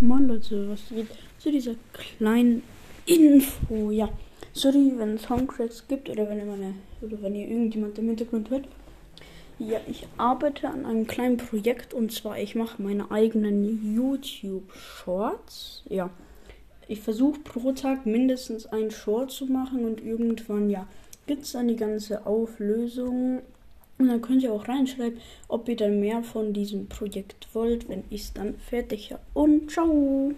Moin Leute, was geht zu dieser kleinen Info? Ja, sorry, wenn es Soundtracks gibt oder wenn, meine, oder wenn ihr irgendjemand im Hintergrund hört. Ja, ich arbeite an einem kleinen Projekt und zwar ich mache meine eigenen YouTube Shorts. Ja, ich versuche pro Tag mindestens einen Short zu machen und irgendwann, ja, gibt es dann die ganze Auflösung und dann könnt ihr auch reinschreiben, ob ihr dann mehr von diesem Projekt wollt, wenn ich es dann fertig habe. Und ciao!